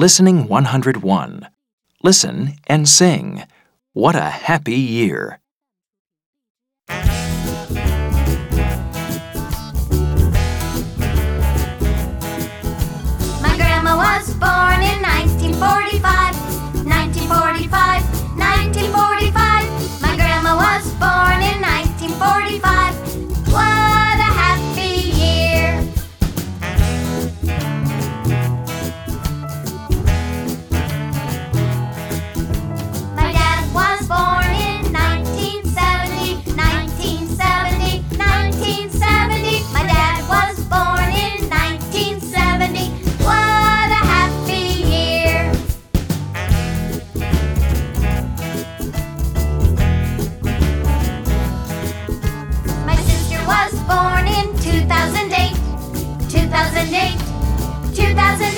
Listening 101. Listen and sing. What a happy year! My grandma was born 2008, 2008.